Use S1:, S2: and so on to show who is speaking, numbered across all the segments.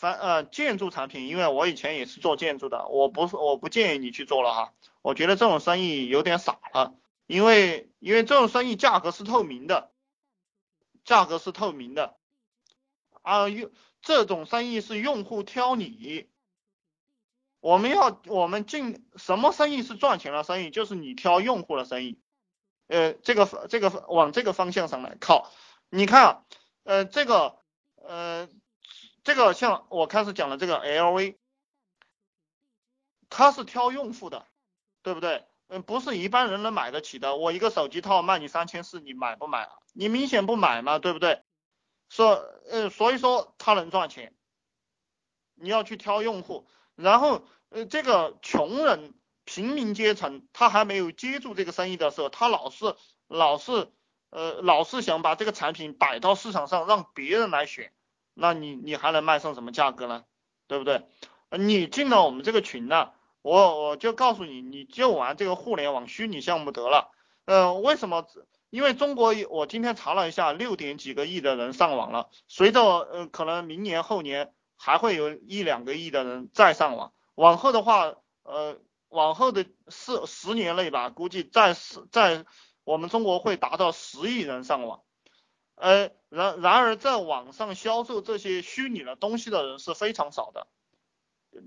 S1: 反呃建筑产品，因为我以前也是做建筑的，我不是我不建议你去做了哈，我觉得这种生意有点傻了，因为因为这种生意价格是透明的，价格是透明的，啊用这种生意是用户挑你，我们要我们进什么生意是赚钱的生意，就是你挑用户的生意，呃这个这个往这个方向上来靠，你看呃这个呃。这个像我开始讲的这个 LV，它是挑用户的，对不对？嗯，不是一般人能买得起的。我一个手机套卖你三千四，你买不买？你明显不买嘛，对不对？说，呃，所以说它能赚钱。你要去挑用户，然后，呃，这个穷人、平民阶层，他还没有接住这个生意的时候，他老是老是，呃，老是想把这个产品摆到市场上，让别人来选。那你你还能卖上什么价格呢？对不对？你进了我们这个群呢，我我就告诉你，你就玩这个互联网虚拟项目得了。呃，为什么？因为中国我今天查了一下，六点几个亿的人上网了。随着呃可能明年后年还会有一两个亿的人再上网。往后的话，呃，往后的四十年内吧，估计在在我们中国会达到十亿人上网。呃，然然而在网上销售这些虚拟的东西的人是非常少的，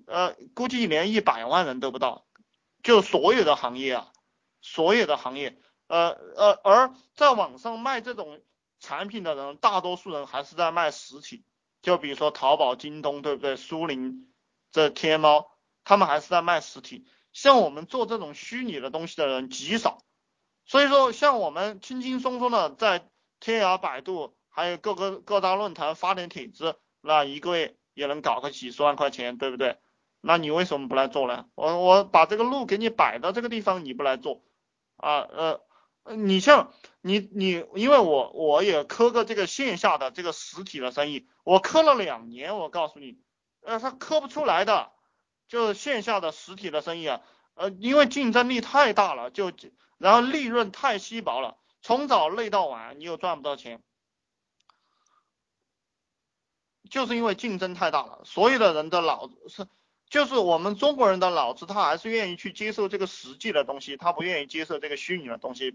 S1: 呃，估计连一百万人都不到，就所有的行业啊，所有的行业，呃呃，而在网上卖这种产品的人，大多数人还是在卖实体，就比如说淘宝、京东，对不对？苏宁这天猫，他们还是在卖实体，像我们做这种虚拟的东西的人极少，所以说像我们轻轻松松的在。天涯、百度，还有各个各大论坛发点帖子，那一个月也能搞个几十万块钱，对不对？那你为什么不来做呢？我我把这个路给你摆到这个地方，你不来做啊？呃，你像你你，因为我我也磕个这个线下的这个实体的生意，我磕了两年，我告诉你，呃，他磕不出来的，就是线下的实体的生意啊，呃，因为竞争力太大了，就然后利润太稀薄了。从早累到晚，你又赚不到钱，就是因为竞争太大了。所有的人的脑子是，就是我们中国人的脑子，他还是愿意去接受这个实际的东西，他不愿意接受这个虚拟的东西。